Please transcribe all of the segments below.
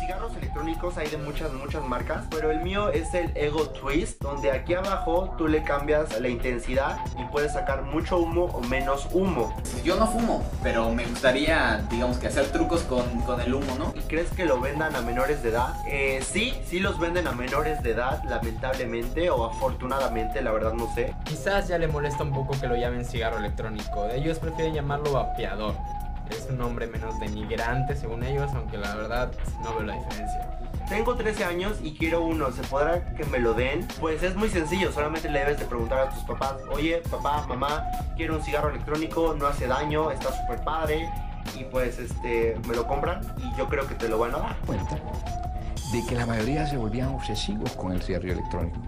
cigarros electrónicos hay de muchas, muchas marcas, pero el mío es el Ego Twist, donde aquí abajo tú le cambias la intensidad y puedes sacar mucho humo o menos humo. Yo no fumo, pero me gustaría, digamos que hacer trucos con, con el humo, ¿no? ¿Y crees que lo vendan a menores de edad? Eh, sí, sí los venden a menores de edad, lamentablemente o afortunadamente, la verdad no sé. Quizás ya le molesta un poco que lo llamen cigarro electrónico. Ellos prefieren llamarlo vapeador. Es un nombre menos denigrante según ellos, aunque la verdad no veo la diferencia. Tengo 13 años y quiero uno, ¿se podrá que me lo den? Pues es muy sencillo, solamente le debes de preguntar a tus papás, oye, papá, mamá, quiero un cigarro electrónico, no hace daño, está súper padre, y pues este, me lo compran y yo creo que te lo van a dar. Cuenta de que la mayoría se volvían obsesivos con el cigarrillo electrónico.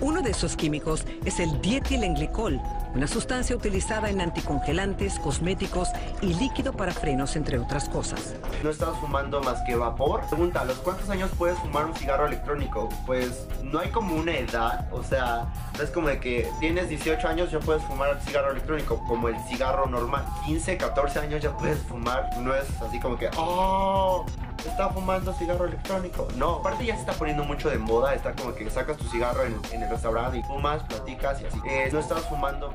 Uno de esos químicos es el dietilenglicol, una sustancia utilizada en anticongelantes, cosméticos y líquido para frenos, entre otras cosas. No estás fumando más que vapor. Pregunta, ¿a los cuántos años puedes fumar un cigarro electrónico? Pues no hay como una edad, o sea, no es como de que tienes 18 años ya puedes fumar cigarro electrónico, como el cigarro normal. 15, 14 años ya puedes fumar, no es así como que, oh, está fumando cigarro electrónico. No, aparte ya se está poniendo mucho de moda, está como que sacas tu cigarro en, en el restaurante y fumas, platicas y así. Eh, no estás fumando